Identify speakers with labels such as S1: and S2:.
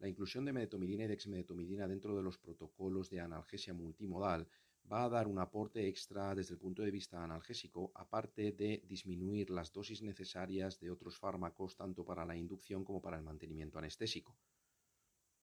S1: La inclusión de medetomidina y dexmedetomidina dentro de los protocolos de analgesia multimodal va a dar un aporte extra desde el punto de vista analgésico, aparte de disminuir las dosis necesarias de otros fármacos tanto para la inducción como para el mantenimiento anestésico.